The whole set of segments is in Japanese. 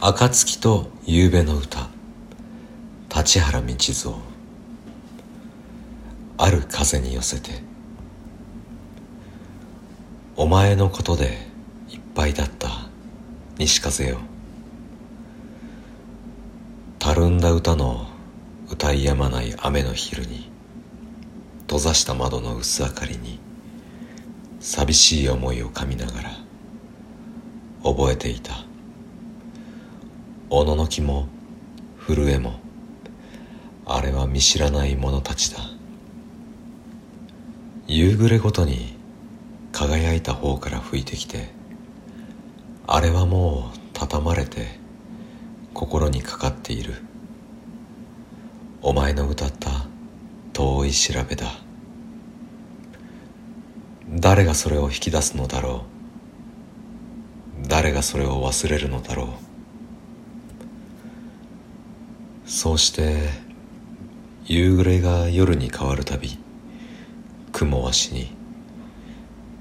暁と夕べの歌。立原道蔵ある風に寄せて。お前のことでいっぱいだった。西風よ。たるんだ歌の歌いやまない雨の昼に。閉ざした窓の薄明かりに。寂しい思いをかみながら。覚えていた。おののきも震えもあれは見知らない者たちだ。夕暮れごとに輝いた方から吹いてきてあれはもう畳まれて心にかかっている。お前の歌った遠い調べだ。誰がそれを引き出すのだろう。誰がそれを忘れるのだろう。そうして夕暮れが夜に変わるたび雲は死に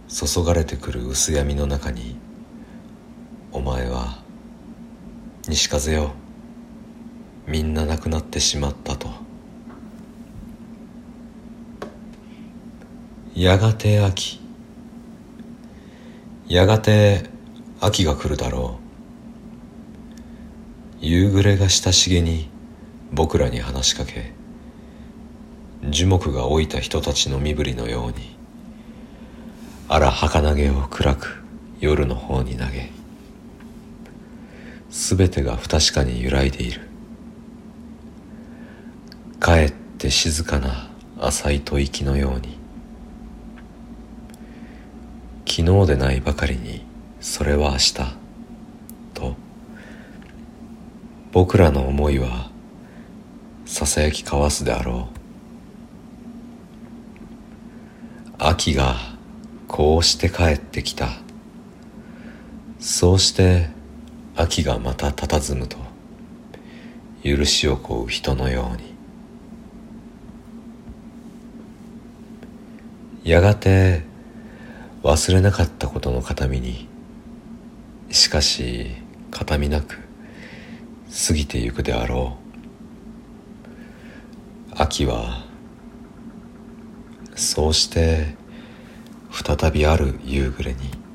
注がれてくる薄闇の中にお前は西風よみんな亡くなってしまったと。やがて秋やがて秋が来るだろう。夕暮れが親しげに僕らに話しかけ樹木が老いた人たちの身振りのようにあら儚げを暗く夜の方に投げすべてが不確かに揺らいでいる。かえって静かな浅い吐息のように昨日でないばかりにそれは明日と僕らの思いはささやき交わすであろう。秋がこうして帰ってきた。そうして秋がまた佇むと許しを請う人のように。やがて忘れなかったことの形見にしかし形見なく過ぎてゆくであろう。秋はそうして再びある夕暮れに。